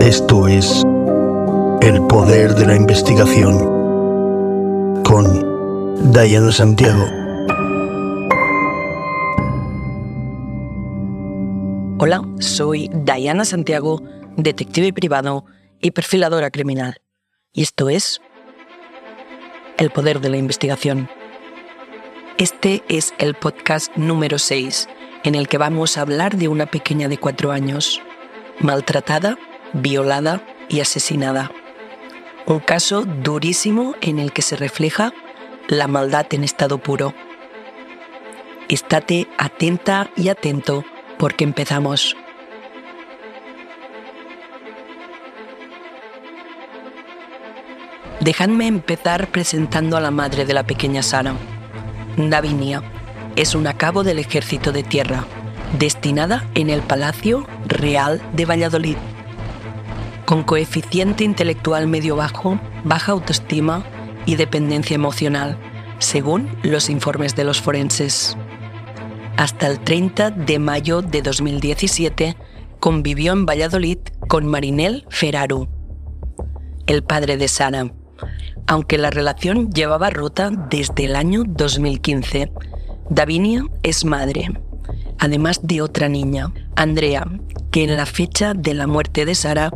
Esto es El Poder de la Investigación con Diana Santiago. Soy Diana Santiago, detective privado y perfiladora criminal. Y esto es El Poder de la Investigación. Este es el podcast número 6, en el que vamos a hablar de una pequeña de cuatro años, maltratada violada y asesinada. Un caso durísimo en el que se refleja la maldad en estado puro. Estate atenta y atento porque empezamos. Dejadme empezar presentando a la madre de la pequeña Sara. Davinia es un cabo del ejército de tierra, destinada en el Palacio Real de Valladolid con coeficiente intelectual medio bajo, baja autoestima y dependencia emocional, según los informes de los forenses. Hasta el 30 de mayo de 2017 convivió en Valladolid con Marinel Ferraru, el padre de Sara, aunque la relación llevaba rota desde el año 2015. Davinia es madre, además de otra niña, Andrea, que en la fecha de la muerte de Sara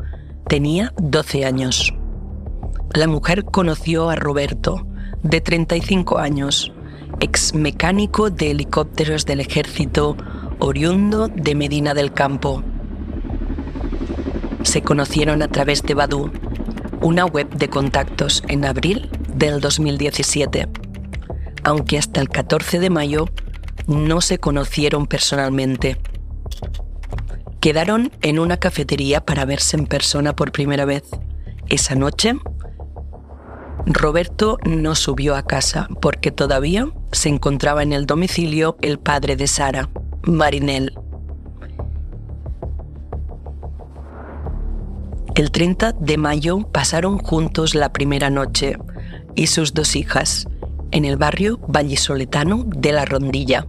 Tenía 12 años. La mujer conoció a Roberto, de 35 años, ex mecánico de helicópteros del ejército, oriundo de Medina del Campo. Se conocieron a través de Badu, una web de contactos en abril del 2017, aunque hasta el 14 de mayo no se conocieron personalmente. Quedaron en una cafetería para verse en persona por primera vez. Esa noche, Roberto no subió a casa porque todavía se encontraba en el domicilio el padre de Sara, Marinel. El 30 de mayo pasaron juntos la primera noche y sus dos hijas en el barrio vallisoletano de La Rondilla,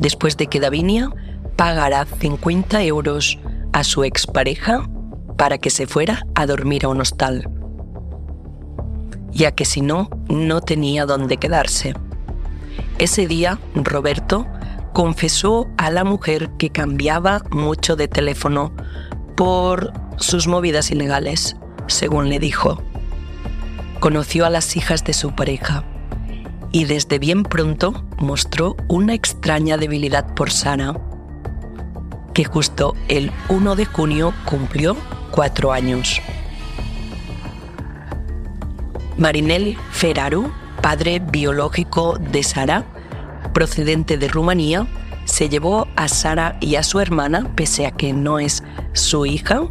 después de que Davinia pagará 50 euros a su expareja para que se fuera a dormir a un hostal, ya que si no, no tenía dónde quedarse. Ese día, Roberto confesó a la mujer que cambiaba mucho de teléfono por sus movidas ilegales, según le dijo. Conoció a las hijas de su pareja y desde bien pronto mostró una extraña debilidad por Sara que justo el 1 de junio cumplió cuatro años. Marinel Ferraru, padre biológico de Sara, procedente de Rumanía, se llevó a Sara y a su hermana, pese a que no es su hija,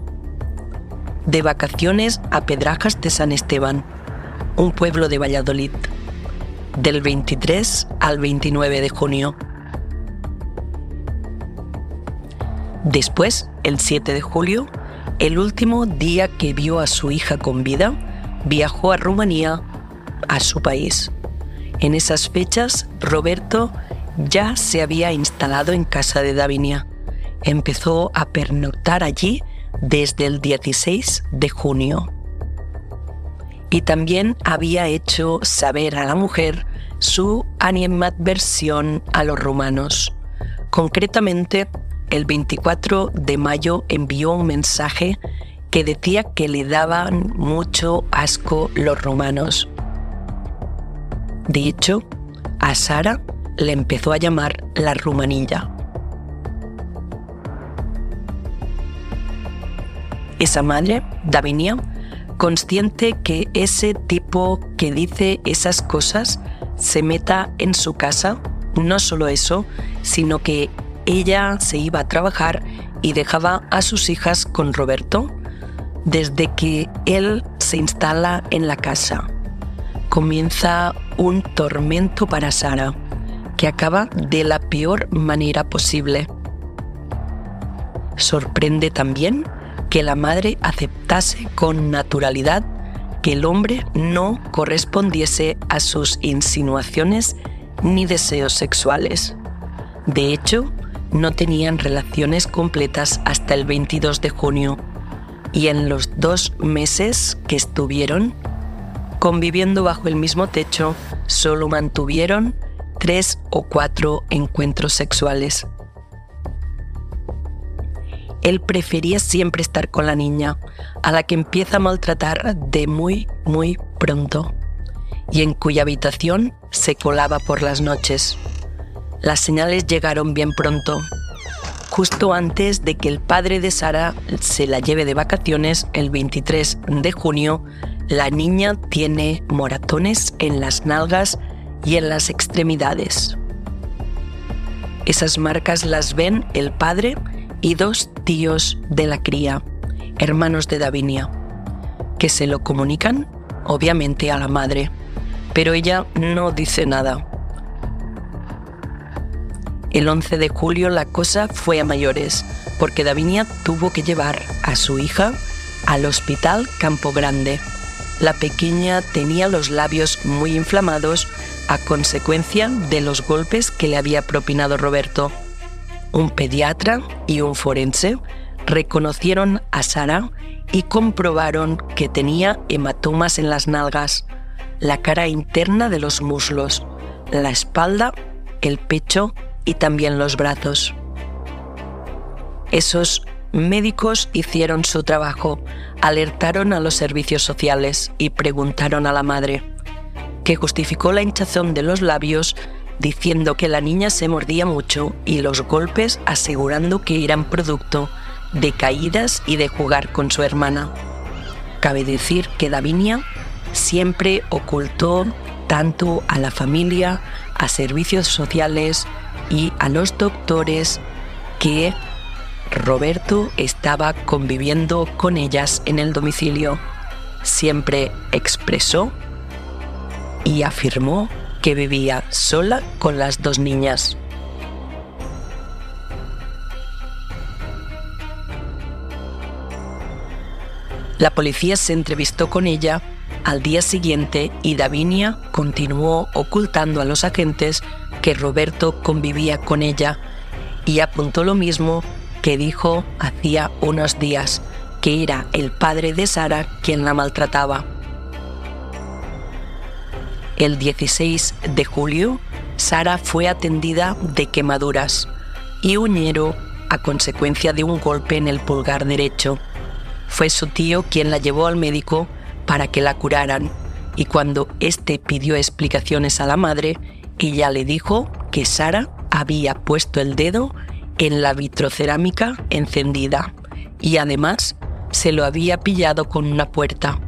de vacaciones a Pedrajas de San Esteban, un pueblo de Valladolid, del 23 al 29 de junio. Después, el 7 de julio, el último día que vio a su hija con vida, viajó a Rumanía, a su país. En esas fechas, Roberto ya se había instalado en casa de Davinia. Empezó a pernoctar allí desde el 16 de junio. Y también había hecho saber a la mujer su animadversión a los rumanos, concretamente el 24 de mayo envió un mensaje que decía que le daban mucho asco los romanos. De hecho, a Sara le empezó a llamar la rumanilla. Esa madre, Davinia, consciente que ese tipo que dice esas cosas se meta en su casa, no solo eso, sino que ella se iba a trabajar y dejaba a sus hijas con Roberto desde que él se instala en la casa. Comienza un tormento para Sara, que acaba de la peor manera posible. Sorprende también que la madre aceptase con naturalidad que el hombre no correspondiese a sus insinuaciones ni deseos sexuales. De hecho, no tenían relaciones completas hasta el 22 de junio y en los dos meses que estuvieron conviviendo bajo el mismo techo, solo mantuvieron tres o cuatro encuentros sexuales. Él prefería siempre estar con la niña, a la que empieza a maltratar de muy, muy pronto, y en cuya habitación se colaba por las noches. Las señales llegaron bien pronto, justo antes de que el padre de Sara se la lleve de vacaciones el 23 de junio, la niña tiene moratones en las nalgas y en las extremidades. Esas marcas las ven el padre y dos tíos de la cría, hermanos de Davinia, que se lo comunican obviamente a la madre, pero ella no dice nada. El 11 de julio la cosa fue a mayores, porque Davinia tuvo que llevar a su hija al hospital Campo Grande. La pequeña tenía los labios muy inflamados a consecuencia de los golpes que le había propinado Roberto. Un pediatra y un forense reconocieron a Sara y comprobaron que tenía hematomas en las nalgas, la cara interna de los muslos, la espalda, el pecho y también los brazos. Esos médicos hicieron su trabajo, alertaron a los servicios sociales y preguntaron a la madre que justificó la hinchazón de los labios diciendo que la niña se mordía mucho y los golpes asegurando que eran producto de caídas y de jugar con su hermana. Cabe decir que Davinia siempre ocultó tanto a la familia, a servicios sociales y a los doctores que Roberto estaba conviviendo con ellas en el domicilio. Siempre expresó y afirmó que vivía sola con las dos niñas. La policía se entrevistó con ella al día siguiente y Davinia continuó ocultando a los agentes que Roberto convivía con ella y apuntó lo mismo que dijo hacía unos días, que era el padre de Sara quien la maltrataba. El 16 de julio, Sara fue atendida de quemaduras y uñero a consecuencia de un golpe en el pulgar derecho. Fue su tío quien la llevó al médico para que la curaran y cuando éste pidió explicaciones a la madre, ella le dijo que Sara había puesto el dedo en la vitrocerámica encendida y además se lo había pillado con una puerta.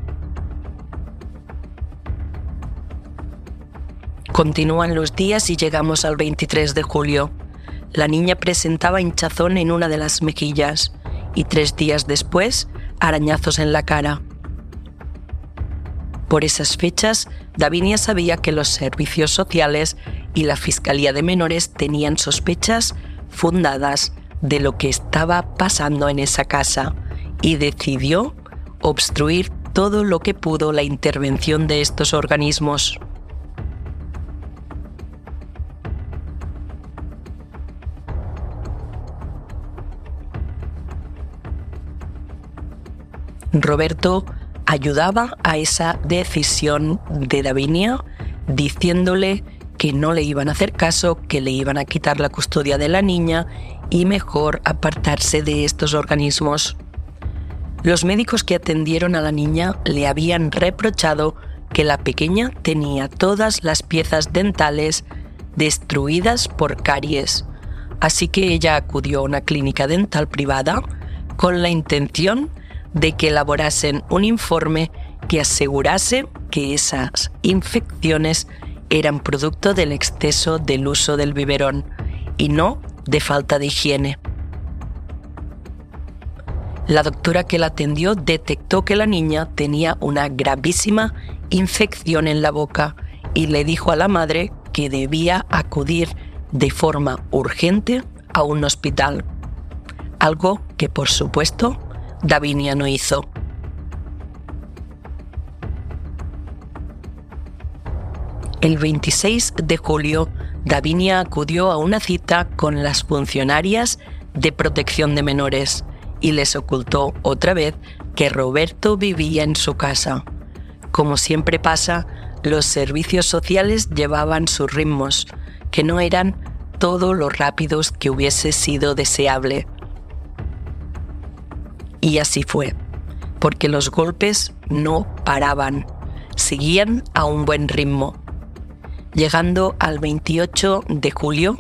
Continúan los días y llegamos al 23 de julio. La niña presentaba hinchazón en una de las mejillas y tres días después arañazos en la cara. Por esas fechas, Davinia sabía que los servicios sociales y la Fiscalía de Menores tenían sospechas fundadas de lo que estaba pasando en esa casa y decidió obstruir todo lo que pudo la intervención de estos organismos. Roberto ayudaba a esa decisión de Davinia diciéndole que no le iban a hacer caso, que le iban a quitar la custodia de la niña y mejor apartarse de estos organismos. Los médicos que atendieron a la niña le habían reprochado que la pequeña tenía todas las piezas dentales destruidas por caries, así que ella acudió a una clínica dental privada con la intención de que elaborasen un informe que asegurase que esas infecciones eran producto del exceso del uso del biberón y no de falta de higiene. La doctora que la atendió detectó que la niña tenía una gravísima infección en la boca y le dijo a la madre que debía acudir de forma urgente a un hospital, algo que por supuesto Davinia no hizo. El 26 de julio, Davinia acudió a una cita con las funcionarias de protección de menores y les ocultó otra vez que Roberto vivía en su casa. Como siempre pasa, los servicios sociales llevaban sus ritmos, que no eran todo lo rápidos que hubiese sido deseable. Y así fue, porque los golpes no paraban, seguían a un buen ritmo. Llegando al 28 de julio,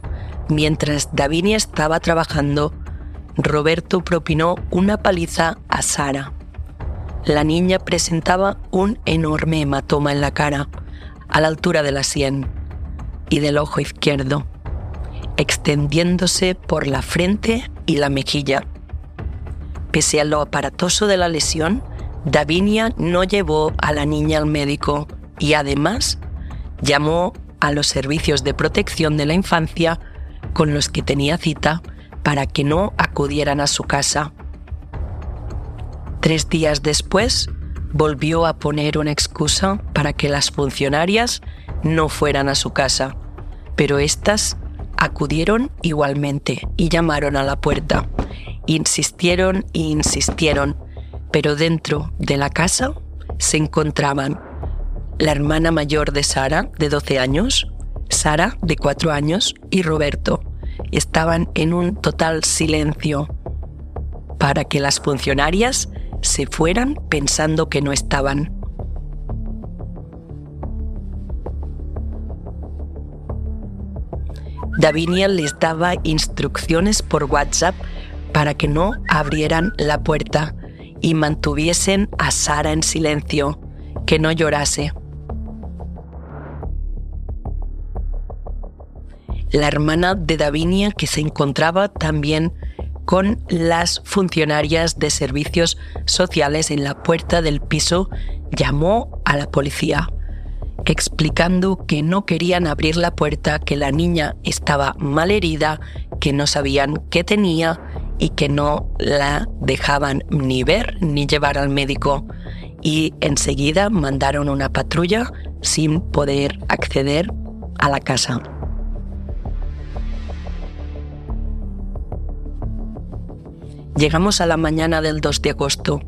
mientras Davinia estaba trabajando, Roberto propinó una paliza a Sara. La niña presentaba un enorme hematoma en la cara, a la altura de la sien y del ojo izquierdo, extendiéndose por la frente y la mejilla. Pese a lo aparatoso de la lesión, Davinia no llevó a la niña al médico y además llamó a los servicios de protección de la infancia con los que tenía cita para que no acudieran a su casa. Tres días después, volvió a poner una excusa para que las funcionarias no fueran a su casa, pero éstas acudieron igualmente y llamaron a la puerta. Insistieron e insistieron, pero dentro de la casa se encontraban la hermana mayor de Sara, de 12 años, Sara, de 4 años, y Roberto. Estaban en un total silencio para que las funcionarias se fueran pensando que no estaban. Davinia les daba instrucciones por WhatsApp para que no abrieran la puerta y mantuviesen a Sara en silencio, que no llorase. La hermana de Davinia, que se encontraba también con las funcionarias de servicios sociales en la puerta del piso, llamó a la policía, explicando que no querían abrir la puerta, que la niña estaba mal herida, que no sabían qué tenía y que no la dejaban ni ver ni llevar al médico. Y enseguida mandaron una patrulla sin poder acceder a la casa. Llegamos a la mañana del 2 de agosto,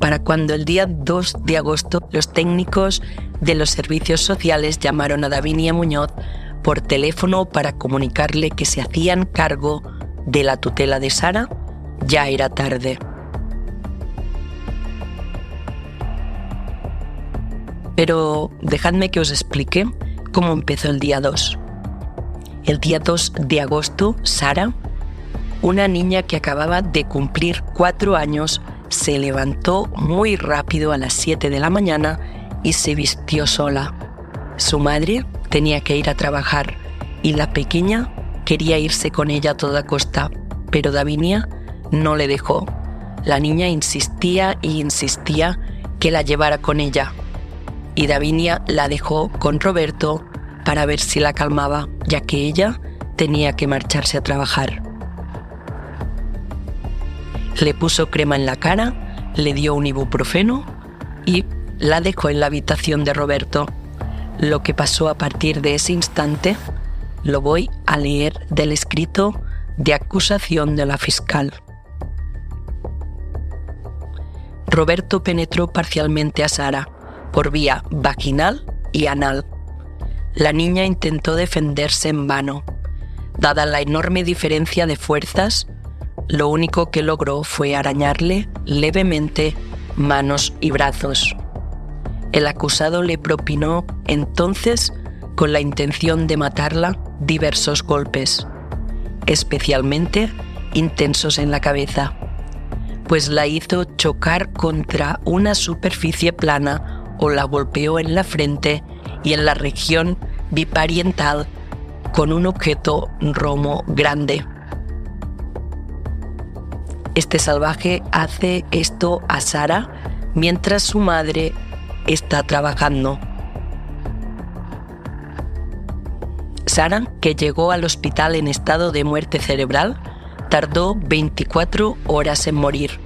para cuando el día 2 de agosto los técnicos de los servicios sociales llamaron a Davinia Muñoz por teléfono para comunicarle que se hacían cargo de la tutela de Sara, ya era tarde. Pero dejadme que os explique cómo empezó el día 2. El día 2 de agosto, Sara una niña que acababa de cumplir cuatro años se levantó muy rápido a las 7 de la mañana y se vistió sola. Su madre tenía que ir a trabajar y la pequeña quería irse con ella a toda costa, pero Davinia no le dejó. La niña insistía e insistía que la llevara con ella y Davinia la dejó con Roberto para ver si la calmaba, ya que ella tenía que marcharse a trabajar. Le puso crema en la cara, le dio un ibuprofeno y la dejó en la habitación de Roberto. Lo que pasó a partir de ese instante lo voy a leer del escrito de acusación de la fiscal. Roberto penetró parcialmente a Sara por vía vaginal y anal. La niña intentó defenderse en vano. Dada la enorme diferencia de fuerzas, lo único que logró fue arañarle levemente manos y brazos. El acusado le propinó entonces, con la intención de matarla, diversos golpes, especialmente intensos en la cabeza, pues la hizo chocar contra una superficie plana o la golpeó en la frente y en la región bipariental con un objeto romo grande. Este salvaje hace esto a Sara mientras su madre está trabajando. Sara, que llegó al hospital en estado de muerte cerebral, tardó 24 horas en morir.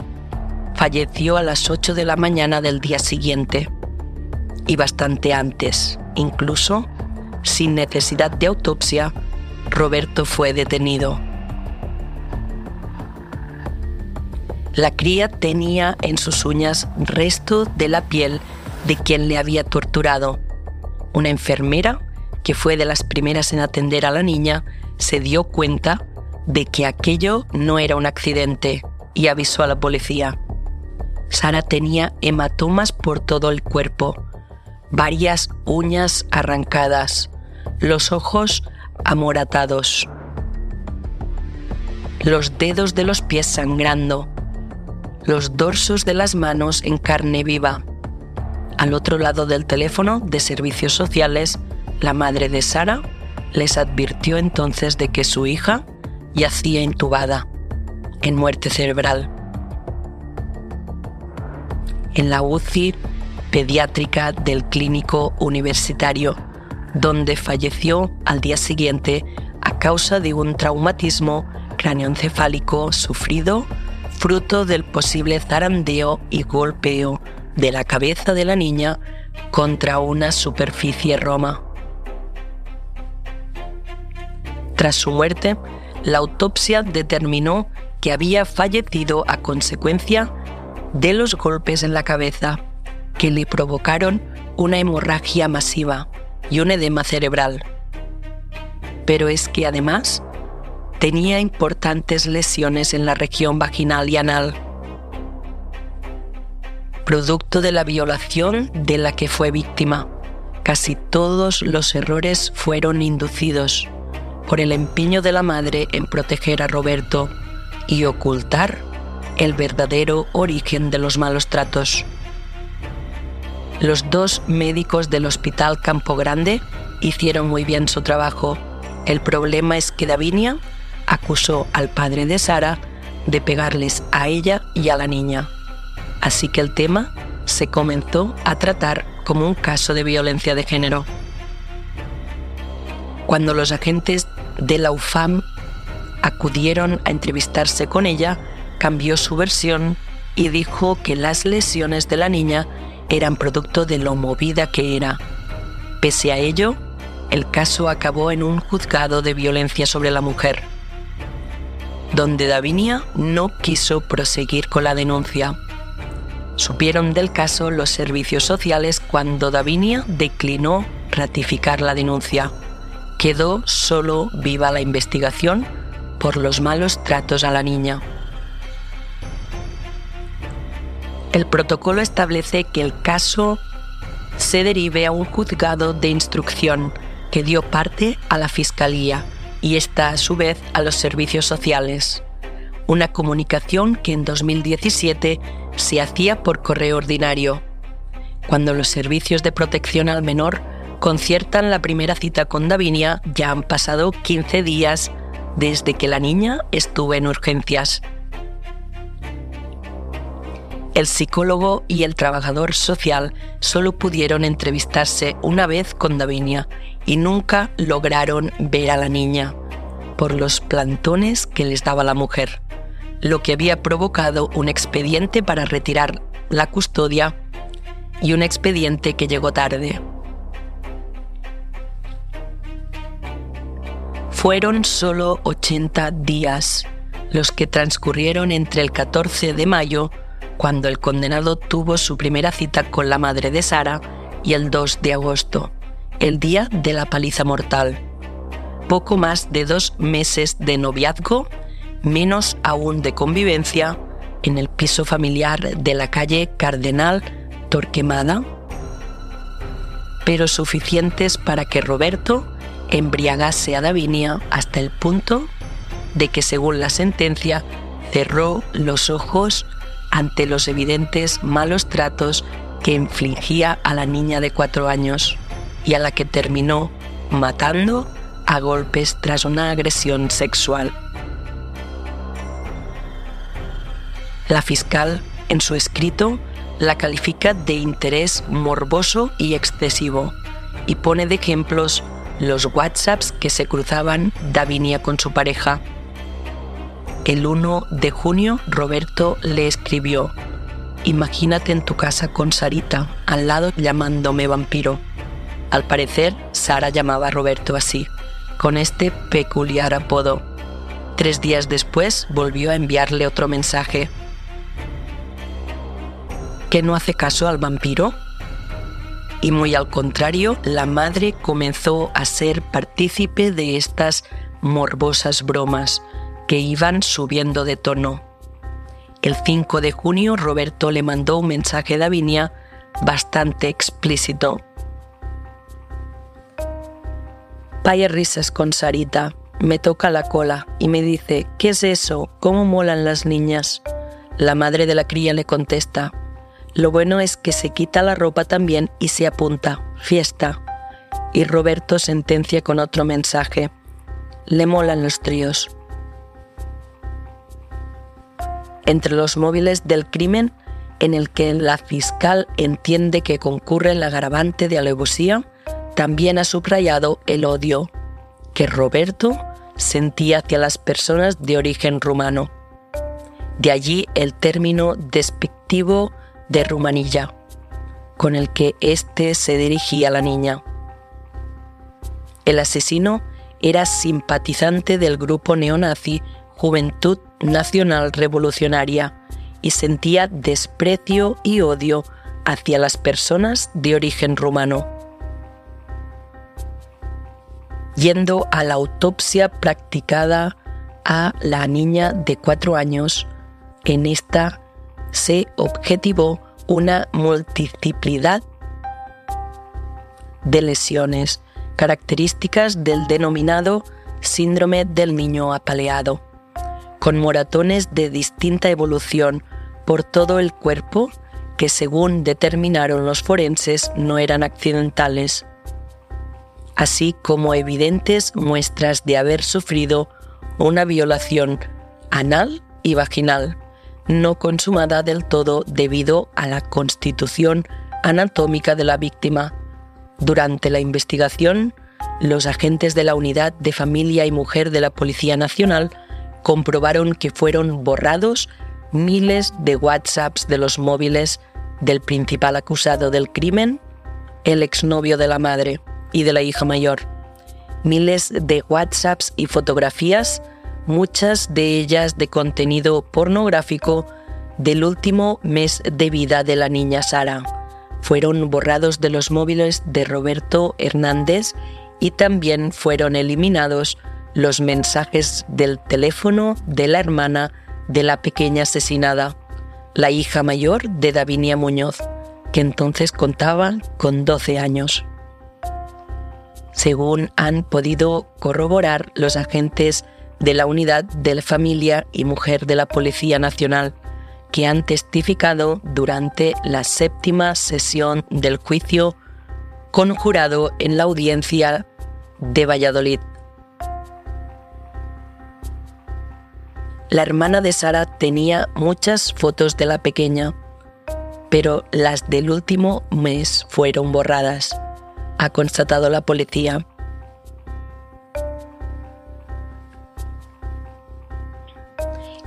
Falleció a las 8 de la mañana del día siguiente y bastante antes, incluso sin necesidad de autopsia, Roberto fue detenido. La cría tenía en sus uñas resto de la piel de quien le había torturado. Una enfermera, que fue de las primeras en atender a la niña, se dio cuenta de que aquello no era un accidente y avisó a la policía. Sara tenía hematomas por todo el cuerpo, varias uñas arrancadas, los ojos amoratados, los dedos de los pies sangrando, los dorsos de las manos en carne viva. Al otro lado del teléfono de servicios sociales, la madre de Sara les advirtió entonces de que su hija yacía intubada, en muerte cerebral. En la UCI pediátrica del clínico universitario, donde falleció al día siguiente a causa de un traumatismo cráneoencefálico sufrido fruto del posible zarandeo y golpeo de la cabeza de la niña contra una superficie roma. Tras su muerte, la autopsia determinó que había fallecido a consecuencia de los golpes en la cabeza que le provocaron una hemorragia masiva y un edema cerebral. Pero es que además tenía importantes lesiones en la región vaginal y anal, producto de la violación de la que fue víctima. Casi todos los errores fueron inducidos por el empeño de la madre en proteger a Roberto y ocultar el verdadero origen de los malos tratos. Los dos médicos del Hospital Campo Grande hicieron muy bien su trabajo. El problema es que Davinia acusó al padre de Sara de pegarles a ella y a la niña. Así que el tema se comenzó a tratar como un caso de violencia de género. Cuando los agentes de la UFAM acudieron a entrevistarse con ella, cambió su versión y dijo que las lesiones de la niña eran producto de lo movida que era. Pese a ello, el caso acabó en un juzgado de violencia sobre la mujer, donde Davinia no quiso proseguir con la denuncia. Supieron del caso los servicios sociales cuando Davinia declinó ratificar la denuncia. Quedó solo viva la investigación por los malos tratos a la niña. El protocolo establece que el caso se derive a un juzgado de instrucción que dio parte a la Fiscalía y esta a su vez a los servicios sociales. Una comunicación que en 2017 se hacía por correo ordinario. Cuando los servicios de protección al menor conciertan la primera cita con Davinia, ya han pasado 15 días desde que la niña estuvo en urgencias el psicólogo y el trabajador social solo pudieron entrevistarse una vez con Davinia y nunca lograron ver a la niña por los plantones que les daba la mujer, lo que había provocado un expediente para retirar la custodia y un expediente que llegó tarde. Fueron solo 80 días los que transcurrieron entre el 14 de mayo cuando el condenado tuvo su primera cita con la madre de Sara y el 2 de agosto, el día de la paliza mortal. Poco más de dos meses de noviazgo, menos aún de convivencia, en el piso familiar de la calle Cardenal Torquemada, pero suficientes para que Roberto embriagase a Davinia hasta el punto de que, según la sentencia, cerró los ojos ante los evidentes malos tratos que infligía a la niña de cuatro años y a la que terminó matando a golpes tras una agresión sexual. La fiscal, en su escrito, la califica de interés morboso y excesivo y pone de ejemplos los WhatsApps que se cruzaban Davinia con su pareja. El 1 de junio Roberto le escribió, Imagínate en tu casa con Sarita, al lado llamándome vampiro. Al parecer, Sara llamaba a Roberto así, con este peculiar apodo. Tres días después volvió a enviarle otro mensaje. ¿Que no hace caso al vampiro? Y muy al contrario, la madre comenzó a ser partícipe de estas morbosas bromas que iban subiendo de tono. El 5 de junio Roberto le mandó un mensaje a Davinia bastante explícito. Vaya risas con Sarita. Me toca la cola y me dice, ¿qué es eso? ¿Cómo molan las niñas? La madre de la cría le contesta, lo bueno es que se quita la ropa también y se apunta, fiesta. Y Roberto sentencia con otro mensaje, le molan los tríos. entre los móviles del crimen en el que la fiscal entiende que concurre el agravante de alevosía, también ha subrayado el odio que Roberto sentía hacia las personas de origen rumano. De allí el término despectivo de Rumanilla, con el que éste se dirigía a la niña. El asesino era simpatizante del grupo neonazi Juventud Nacional Revolucionaria y sentía desprecio y odio hacia las personas de origen rumano. Yendo a la autopsia practicada a la niña de cuatro años, en esta se objetivó una multiplicidad de lesiones características del denominado síndrome del niño apaleado con moratones de distinta evolución por todo el cuerpo que según determinaron los forenses no eran accidentales, así como evidentes muestras de haber sufrido una violación anal y vaginal, no consumada del todo debido a la constitución anatómica de la víctima. Durante la investigación, los agentes de la Unidad de Familia y Mujer de la Policía Nacional comprobaron que fueron borrados miles de WhatsApps de los móviles del principal acusado del crimen, el exnovio de la madre y de la hija mayor. Miles de WhatsApps y fotografías, muchas de ellas de contenido pornográfico del último mes de vida de la niña Sara. Fueron borrados de los móviles de Roberto Hernández y también fueron eliminados los mensajes del teléfono de la hermana de la pequeña asesinada, la hija mayor de Davinia Muñoz, que entonces contaba con 12 años. Según han podido corroborar los agentes de la Unidad de la Familia y Mujer de la Policía Nacional, que han testificado durante la séptima sesión del juicio conjurado en la audiencia de Valladolid La hermana de Sara tenía muchas fotos de la pequeña, pero las del último mes fueron borradas, ha constatado la policía.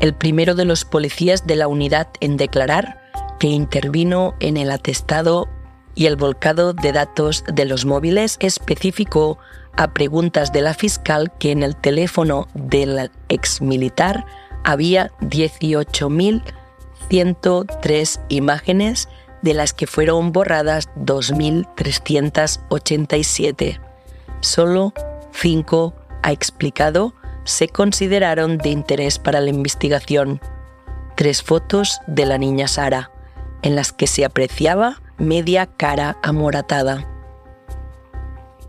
El primero de los policías de la unidad en declarar que intervino en el atestado y el volcado de datos de los móviles especificó a preguntas de la fiscal que en el teléfono del exmilitar había 18.103 imágenes, de las que fueron borradas 2.387. Solo cinco, ha explicado, se consideraron de interés para la investigación. Tres fotos de la niña Sara, en las que se apreciaba media cara amoratada.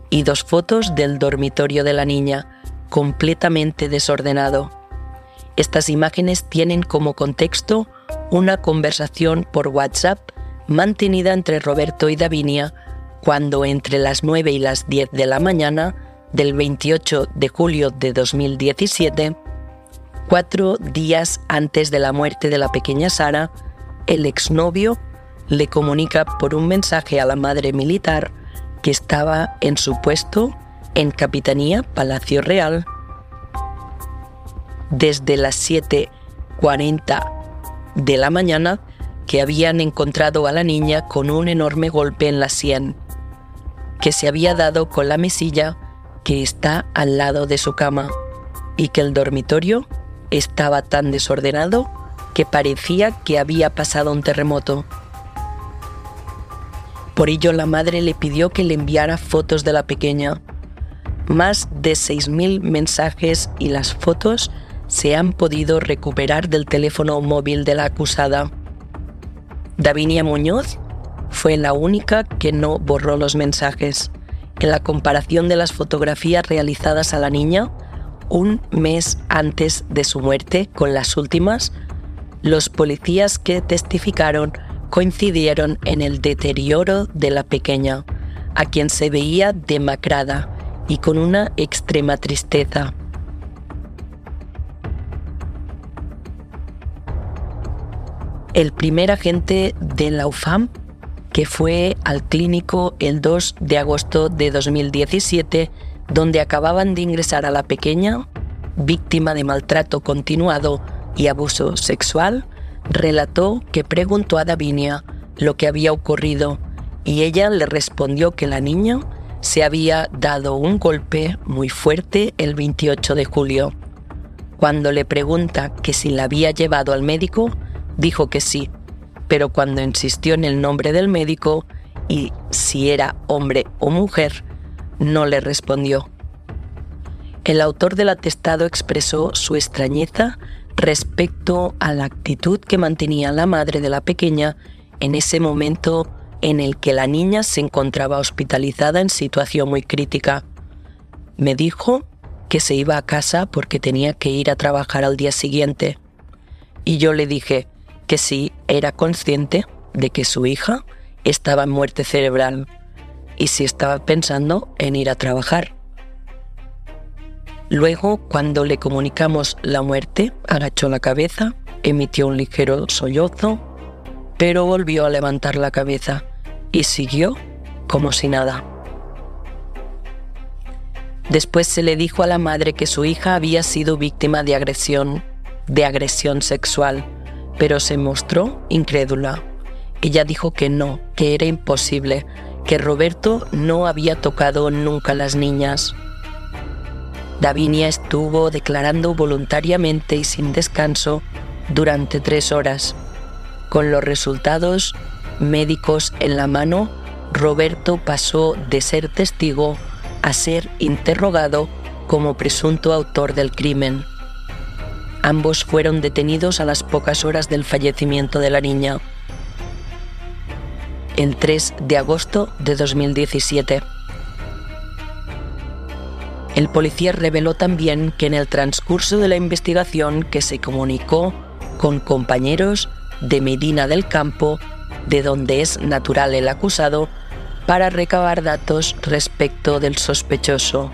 Y dos fotos del dormitorio de la niña, completamente desordenado estas imágenes tienen como contexto una conversación por WhatsApp mantenida entre Roberto y Davinia cuando entre las 9 y las 10 de la mañana del 28 de julio de 2017, cuatro días antes de la muerte de la pequeña Sara, el exnovio le comunica por un mensaje a la madre militar que estaba en su puesto en Capitanía Palacio Real. Desde las 7.40 de la mañana que habían encontrado a la niña con un enorme golpe en la sien, que se había dado con la mesilla que está al lado de su cama y que el dormitorio estaba tan desordenado que parecía que había pasado un terremoto. Por ello la madre le pidió que le enviara fotos de la pequeña. Más de 6.000 mensajes y las fotos se han podido recuperar del teléfono móvil de la acusada. Davinia Muñoz fue la única que no borró los mensajes. En la comparación de las fotografías realizadas a la niña, un mes antes de su muerte con las últimas, los policías que testificaron coincidieron en el deterioro de la pequeña, a quien se veía demacrada y con una extrema tristeza. El primer agente de la UFAM, que fue al clínico el 2 de agosto de 2017, donde acababan de ingresar a la pequeña, víctima de maltrato continuado y abuso sexual, relató que preguntó a Davinia lo que había ocurrido y ella le respondió que la niña se había dado un golpe muy fuerte el 28 de julio. Cuando le pregunta que si la había llevado al médico, dijo que sí, pero cuando insistió en el nombre del médico y si era hombre o mujer, no le respondió. El autor del atestado expresó su extrañeza respecto a la actitud que mantenía la madre de la pequeña en ese momento en el que la niña se encontraba hospitalizada en situación muy crítica. Me dijo que se iba a casa porque tenía que ir a trabajar al día siguiente. Y yo le dije que sí era consciente de que su hija estaba en muerte cerebral y si estaba pensando en ir a trabajar. Luego, cuando le comunicamos la muerte, agachó la cabeza, emitió un ligero sollozo, pero volvió a levantar la cabeza y siguió como si nada. Después se le dijo a la madre que su hija había sido víctima de agresión, de agresión sexual, pero se mostró incrédula. Ella dijo que no, que era imposible, que Roberto no había tocado nunca a las niñas. Davinia estuvo declarando voluntariamente y sin descanso durante tres horas. Con los resultados médicos en la mano, Roberto pasó de ser testigo a ser interrogado como presunto autor del crimen. Ambos fueron detenidos a las pocas horas del fallecimiento de la niña el 3 de agosto de 2017. El policía reveló también que en el transcurso de la investigación que se comunicó con compañeros de Medina del Campo, de donde es natural el acusado, para recabar datos respecto del sospechoso.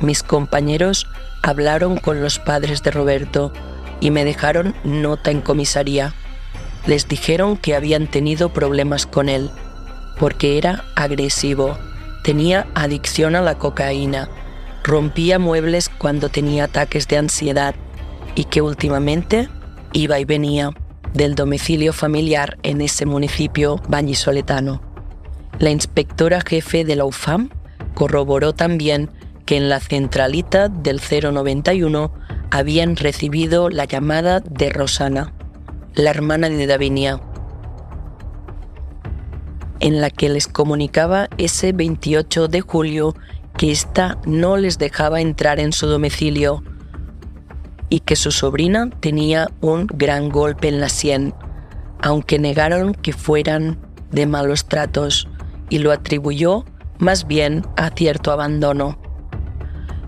Mis compañeros hablaron con los padres de Roberto y me dejaron nota en comisaría les dijeron que habían tenido problemas con él, porque era agresivo, tenía adicción a la cocaína, rompía muebles cuando tenía ataques de ansiedad y que últimamente iba y venía del domicilio familiar en ese municipio vallisoletano. La inspectora jefe de la UFAM corroboró también que en la centralita del 091 habían recibido la llamada de Rosana, la hermana de Davinia, en la que les comunicaba ese 28 de julio que ésta no les dejaba entrar en su domicilio y que su sobrina tenía un gran golpe en la sien, aunque negaron que fueran de malos tratos y lo atribuyó más bien a cierto abandono.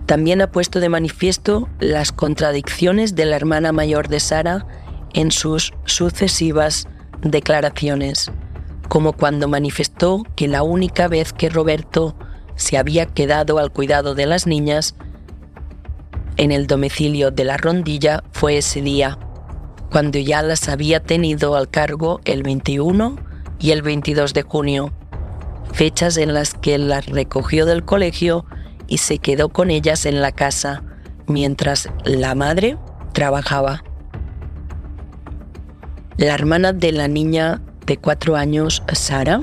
También ha puesto de manifiesto las contradicciones de la hermana mayor de Sara en sus sucesivas declaraciones, como cuando manifestó que la única vez que Roberto se había quedado al cuidado de las niñas en el domicilio de la rondilla fue ese día, cuando ya las había tenido al cargo el 21 y el 22 de junio, fechas en las que las recogió del colegio y se quedó con ellas en la casa mientras la madre trabajaba. La hermana de la niña de cuatro años, Sara,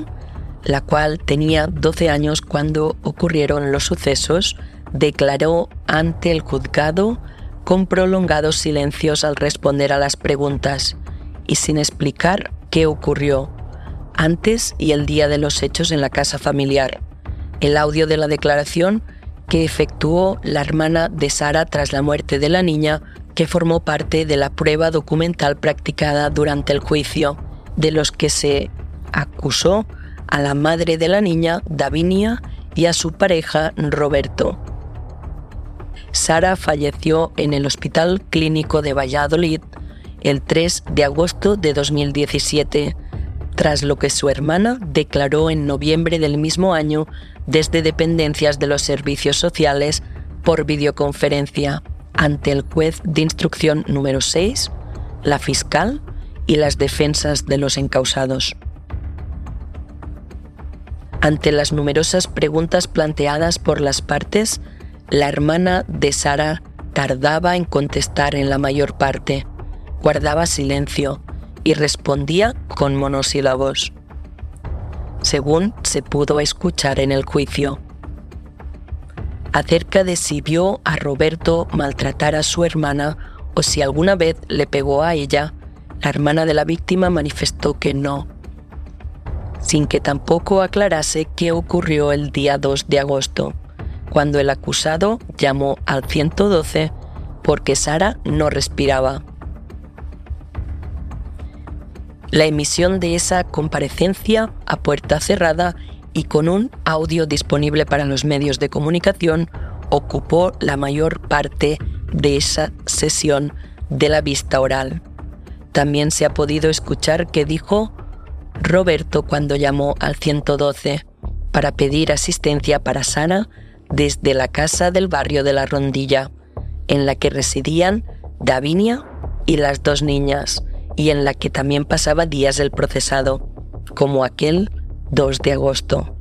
la cual tenía 12 años cuando ocurrieron los sucesos, declaró ante el juzgado con prolongados silencios al responder a las preguntas y sin explicar qué ocurrió antes y el día de los hechos en la casa familiar. El audio de la declaración que efectuó la hermana de Sara tras la muerte de la niña, que formó parte de la prueba documental practicada durante el juicio, de los que se acusó a la madre de la niña, Davinia, y a su pareja, Roberto. Sara falleció en el Hospital Clínico de Valladolid el 3 de agosto de 2017, tras lo que su hermana declaró en noviembre del mismo año desde dependencias de los servicios sociales por videoconferencia ante el juez de instrucción número 6, la fiscal y las defensas de los encausados. Ante las numerosas preguntas planteadas por las partes, la hermana de Sara tardaba en contestar en la mayor parte, guardaba silencio y respondía con monosílabos según se pudo escuchar en el juicio. Acerca de si vio a Roberto maltratar a su hermana o si alguna vez le pegó a ella, la hermana de la víctima manifestó que no, sin que tampoco aclarase qué ocurrió el día 2 de agosto, cuando el acusado llamó al 112 porque Sara no respiraba. La emisión de esa comparecencia a puerta cerrada y con un audio disponible para los medios de comunicación ocupó la mayor parte de esa sesión de la vista oral. También se ha podido escuchar que dijo Roberto cuando llamó al 112 para pedir asistencia para Sana desde la casa del barrio de la Rondilla, en la que residían Davinia y las dos niñas, y en la que también pasaba días del procesado, como aquel 2 de agosto.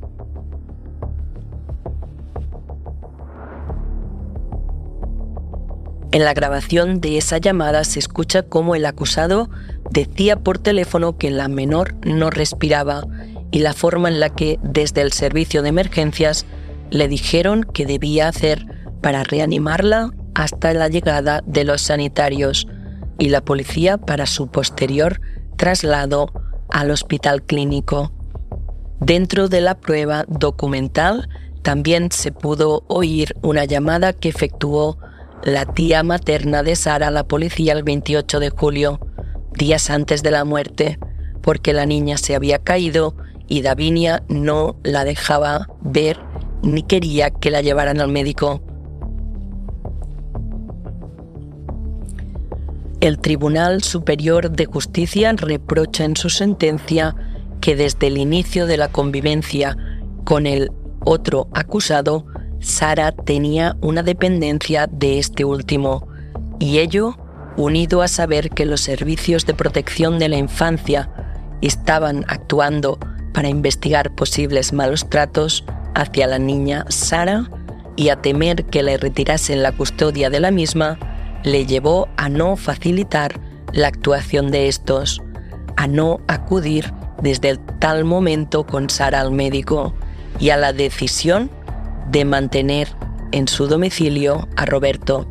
En la grabación de esa llamada se escucha cómo el acusado decía por teléfono que la menor no respiraba y la forma en la que desde el servicio de emergencias le dijeron que debía hacer para reanimarla hasta la llegada de los sanitarios, y la policía para su posterior traslado al hospital clínico. Dentro de la prueba documental también se pudo oír una llamada que efectuó la tía materna de Sara a la policía el 28 de julio, días antes de la muerte, porque la niña se había caído y Davinia no la dejaba ver ni quería que la llevaran al médico. El Tribunal Superior de Justicia reprocha en su sentencia que desde el inicio de la convivencia con el otro acusado, Sara tenía una dependencia de este último, y ello unido a saber que los servicios de protección de la infancia estaban actuando para investigar posibles malos tratos hacia la niña Sara y a temer que le retirasen la custodia de la misma, le llevó a no facilitar la actuación de estos, a no acudir desde el tal momento con Sara al médico y a la decisión de mantener en su domicilio a Roberto.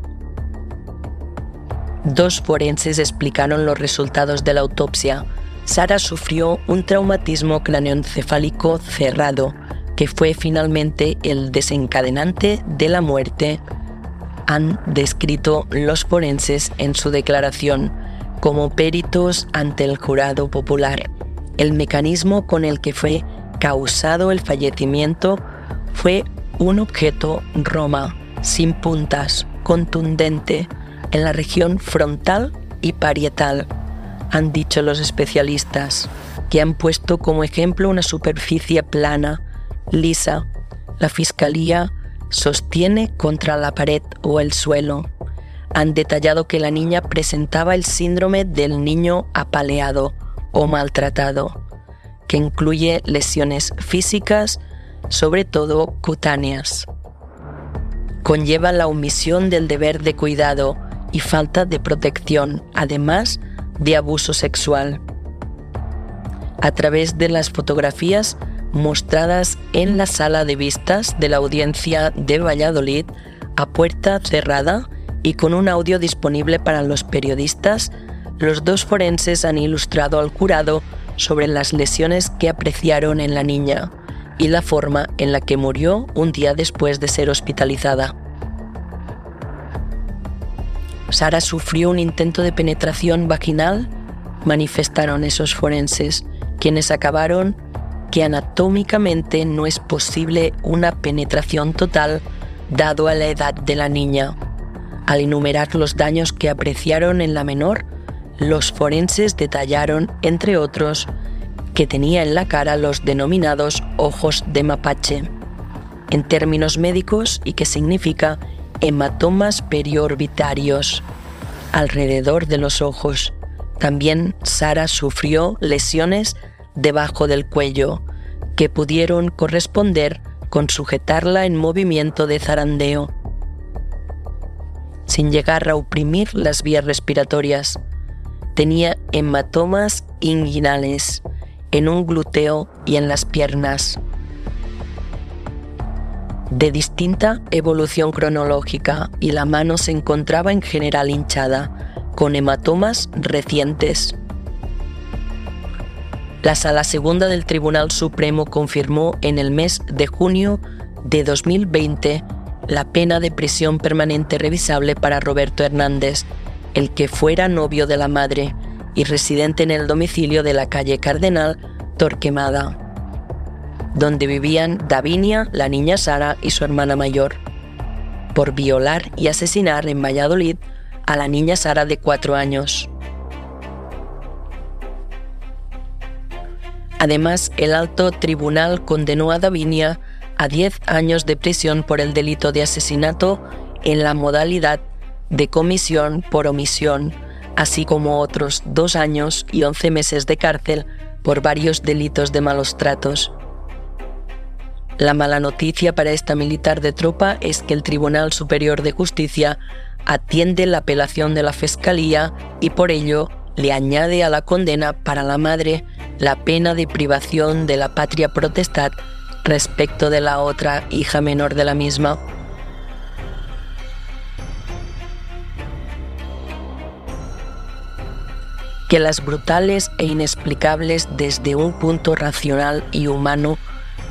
Dos forenses explicaron los resultados de la autopsia. Sara sufrió un traumatismo craneoencefálico cerrado, que fue finalmente el desencadenante de la muerte han descrito los forenses en su declaración como peritos ante el jurado popular. El mecanismo con el que fue causado el fallecimiento fue un objeto Roma, sin puntas, contundente, en la región frontal y parietal, han dicho los especialistas, que han puesto como ejemplo una superficie plana, lisa. La Fiscalía sostiene contra la pared o el suelo. Han detallado que la niña presentaba el síndrome del niño apaleado o maltratado, que incluye lesiones físicas, sobre todo cutáneas. conlleva la omisión del deber de cuidado y falta de protección, además de abuso sexual. A través de las fotografías mostradas en la sala de vistas de la audiencia de Valladolid a puerta cerrada y con un audio disponible para los periodistas, los dos forenses han ilustrado al curado sobre las lesiones que apreciaron en la niña y la forma en la que murió un día después de ser hospitalizada. Sara sufrió un intento de penetración vaginal, manifestaron esos forenses, quienes acabaron que anatómicamente no es posible una penetración total dado a la edad de la niña. Al enumerar los daños que apreciaron en la menor, los forenses detallaron, entre otros, que tenía en la cara los denominados ojos de mapache, en términos médicos y que significa hematomas periorbitarios alrededor de los ojos. También Sara sufrió lesiones debajo del cuello, que pudieron corresponder con sujetarla en movimiento de zarandeo, sin llegar a oprimir las vías respiratorias. Tenía hematomas inguinales en un glúteo y en las piernas. De distinta evolución cronológica y la mano se encontraba en general hinchada, con hematomas recientes. La Sala Segunda del Tribunal Supremo confirmó en el mes de junio de 2020 la pena de prisión permanente revisable para Roberto Hernández, el que fuera novio de la madre y residente en el domicilio de la calle Cardenal Torquemada, donde vivían Davinia, la niña Sara y su hermana mayor, por violar y asesinar en Valladolid a la niña Sara de cuatro años. Además, el alto tribunal condenó a Davinia a 10 años de prisión por el delito de asesinato en la modalidad de comisión por omisión, así como otros dos años y 11 meses de cárcel por varios delitos de malos tratos. La mala noticia para esta militar de tropa es que el Tribunal Superior de Justicia atiende la apelación de la Fiscalía y por ello le añade a la condena para la madre la pena de privación de la patria protestad respecto de la otra hija menor de la misma. Que las brutales e inexplicables desde un punto racional y humano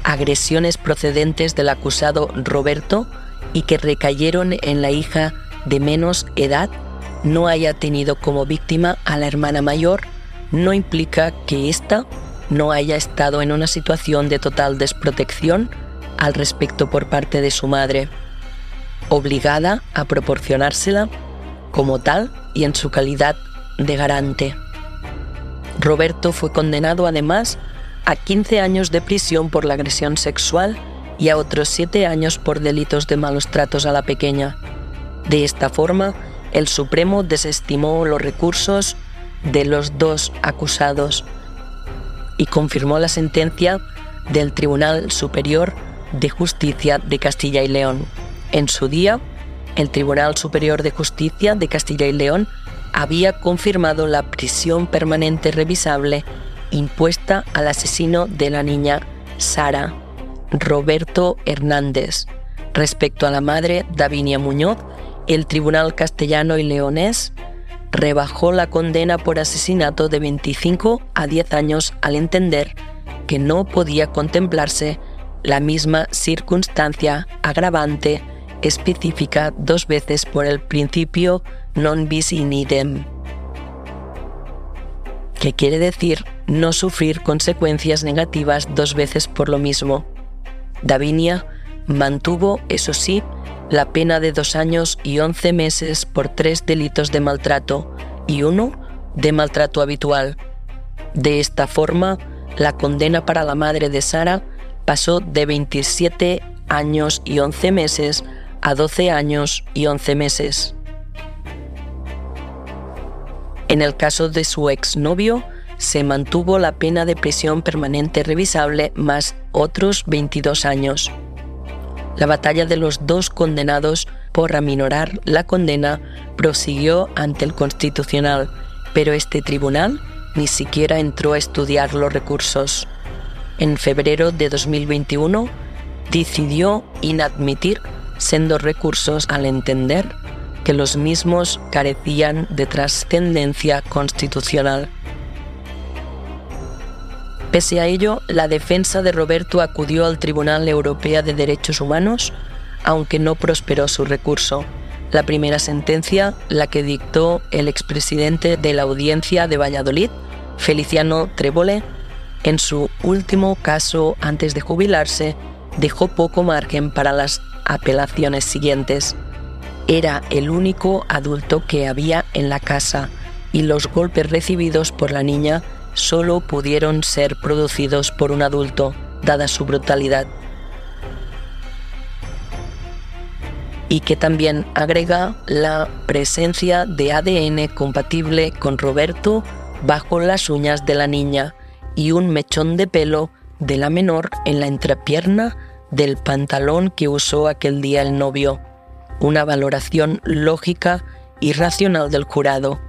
agresiones procedentes del acusado Roberto y que recayeron en la hija de menos edad no haya tenido como víctima a la hermana mayor no implica que ésta no haya estado en una situación de total desprotección al respecto por parte de su madre, obligada a proporcionársela como tal y en su calidad de garante. Roberto fue condenado además a 15 años de prisión por la agresión sexual y a otros 7 años por delitos de malos tratos a la pequeña. De esta forma, el Supremo desestimó los recursos de los dos acusados y confirmó la sentencia del Tribunal Superior de Justicia de Castilla y León. En su día, el Tribunal Superior de Justicia de Castilla y León había confirmado la prisión permanente revisable impuesta al asesino de la niña Sara, Roberto Hernández. Respecto a la madre Davinia Muñoz, el Tribunal Castellano y Leonés rebajó la condena por asesinato de 25 a 10 años al entender que no podía contemplarse la misma circunstancia agravante específica dos veces por el principio non bis in idem, que quiere decir no sufrir consecuencias negativas dos veces por lo mismo. Davinia mantuvo, eso sí, la pena de dos años y once meses por tres delitos de maltrato y uno de maltrato habitual. De esta forma, la condena para la madre de Sara pasó de 27 años y 11 meses a 12 años y 11 meses. En el caso de su exnovio, se mantuvo la pena de prisión permanente revisable más otros 22 años. La batalla de los dos condenados por aminorar la condena prosiguió ante el Constitucional, pero este tribunal ni siquiera entró a estudiar los recursos. En febrero de 2021 decidió inadmitir sendos recursos al entender que los mismos carecían de trascendencia constitucional. Pese a ello, la defensa de Roberto acudió al Tribunal Europeo de Derechos Humanos, aunque no prosperó su recurso. La primera sentencia, la que dictó el expresidente de la Audiencia de Valladolid, Feliciano Trebole, en su último caso antes de jubilarse, dejó poco margen para las apelaciones siguientes. Era el único adulto que había en la casa y los golpes recibidos por la niña solo pudieron ser producidos por un adulto, dada su brutalidad. Y que también agrega la presencia de ADN compatible con Roberto bajo las uñas de la niña y un mechón de pelo de la menor en la entrepierna del pantalón que usó aquel día el novio. Una valoración lógica y racional del jurado,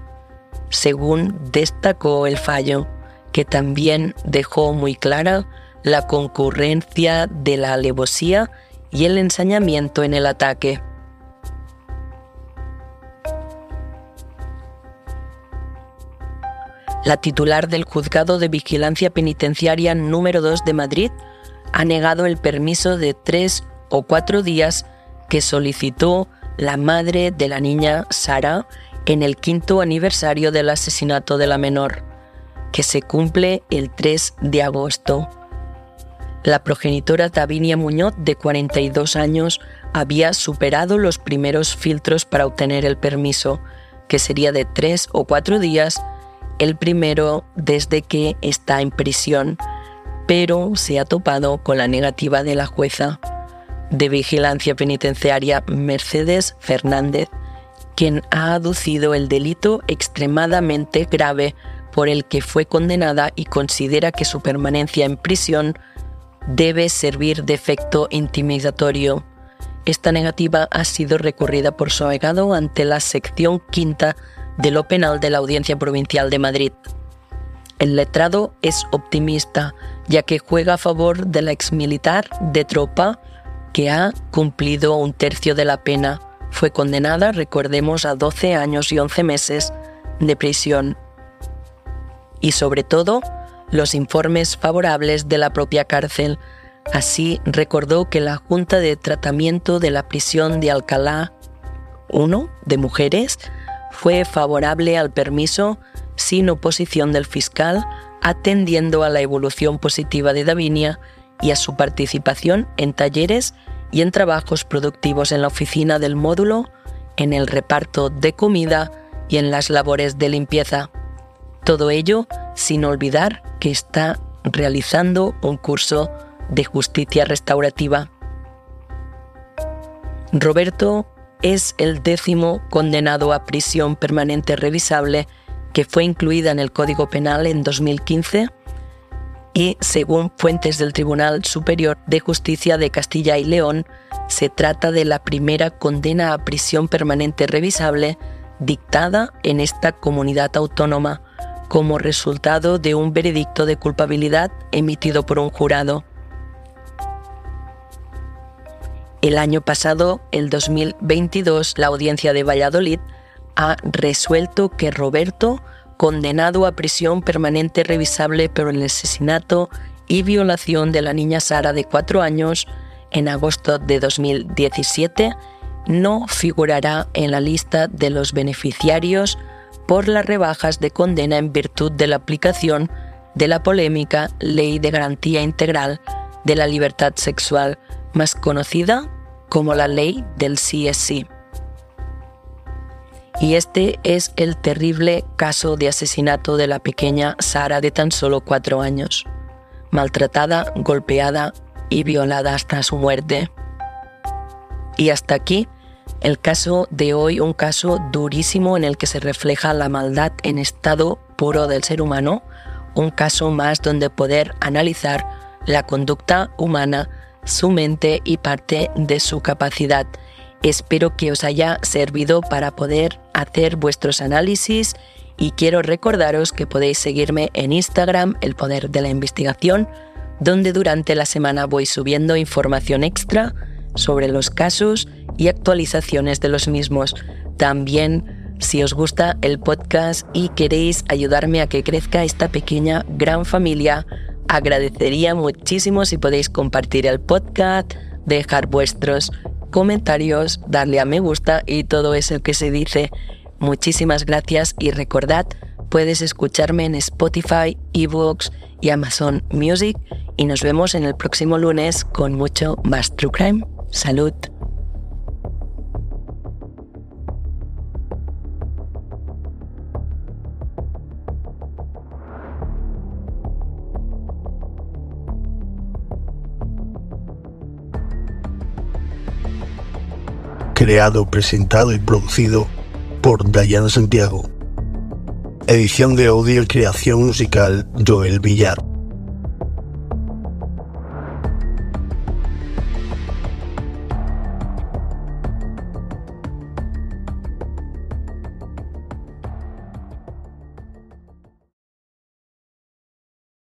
según destacó el fallo que también dejó muy clara la concurrencia de la alevosía y el ensañamiento en el ataque. La titular del Juzgado de Vigilancia Penitenciaria número 2 de Madrid ha negado el permiso de tres o cuatro días que solicitó la madre de la niña Sara en el quinto aniversario del asesinato de la menor que se cumple el 3 de agosto. La progenitora Davinia Muñoz, de 42 años, había superado los primeros filtros para obtener el permiso, que sería de tres o cuatro días, el primero desde que está en prisión, pero se ha topado con la negativa de la jueza de vigilancia penitenciaria Mercedes Fernández, quien ha aducido el delito extremadamente grave por el que fue condenada y considera que su permanencia en prisión debe servir de efecto intimidatorio. Esta negativa ha sido recurrida por su abogado ante la sección quinta de lo penal de la Audiencia Provincial de Madrid. El letrado es optimista, ya que juega a favor de la exmilitar de tropa que ha cumplido un tercio de la pena. Fue condenada, recordemos, a 12 años y 11 meses de prisión y sobre todo los informes favorables de la propia cárcel. Así recordó que la Junta de Tratamiento de la Prisión de Alcalá 1 de mujeres fue favorable al permiso sin oposición del fiscal, atendiendo a la evolución positiva de Davinia y a su participación en talleres y en trabajos productivos en la oficina del módulo, en el reparto de comida y en las labores de limpieza. Todo ello sin olvidar que está realizando un curso de justicia restaurativa. Roberto es el décimo condenado a prisión permanente revisable que fue incluida en el Código Penal en 2015 y, según fuentes del Tribunal Superior de Justicia de Castilla y León, se trata de la primera condena a prisión permanente revisable dictada en esta comunidad autónoma como resultado de un veredicto de culpabilidad emitido por un jurado. El año pasado, el 2022, la audiencia de Valladolid ha resuelto que Roberto, condenado a prisión permanente revisable por el asesinato y violación de la niña Sara de cuatro años en agosto de 2017, no figurará en la lista de los beneficiarios por las rebajas de condena en virtud de la aplicación de la polémica Ley de Garantía Integral de la Libertad Sexual, más conocida como la Ley del CSC. Y este es el terrible caso de asesinato de la pequeña Sara de tan solo cuatro años, maltratada, golpeada y violada hasta su muerte. Y hasta aquí el caso de hoy, un caso durísimo en el que se refleja la maldad en estado puro del ser humano, un caso más donde poder analizar la conducta humana su mente y parte de su capacidad. Espero que os haya servido para poder hacer vuestros análisis y quiero recordaros que podéis seguirme en Instagram, El Poder de la Investigación, donde durante la semana voy subiendo información extra sobre los casos y actualizaciones de los mismos. También, si os gusta el podcast y queréis ayudarme a que crezca esta pequeña gran familia, agradecería muchísimo si podéis compartir el podcast, dejar vuestros comentarios, darle a me gusta y todo eso que se dice. Muchísimas gracias y recordad, puedes escucharme en Spotify, eBooks y Amazon Music y nos vemos en el próximo lunes con mucho más True Crime. Salud. Creado, presentado y producido por Dayan Santiago. Edición de audio y creación musical Joel Villar.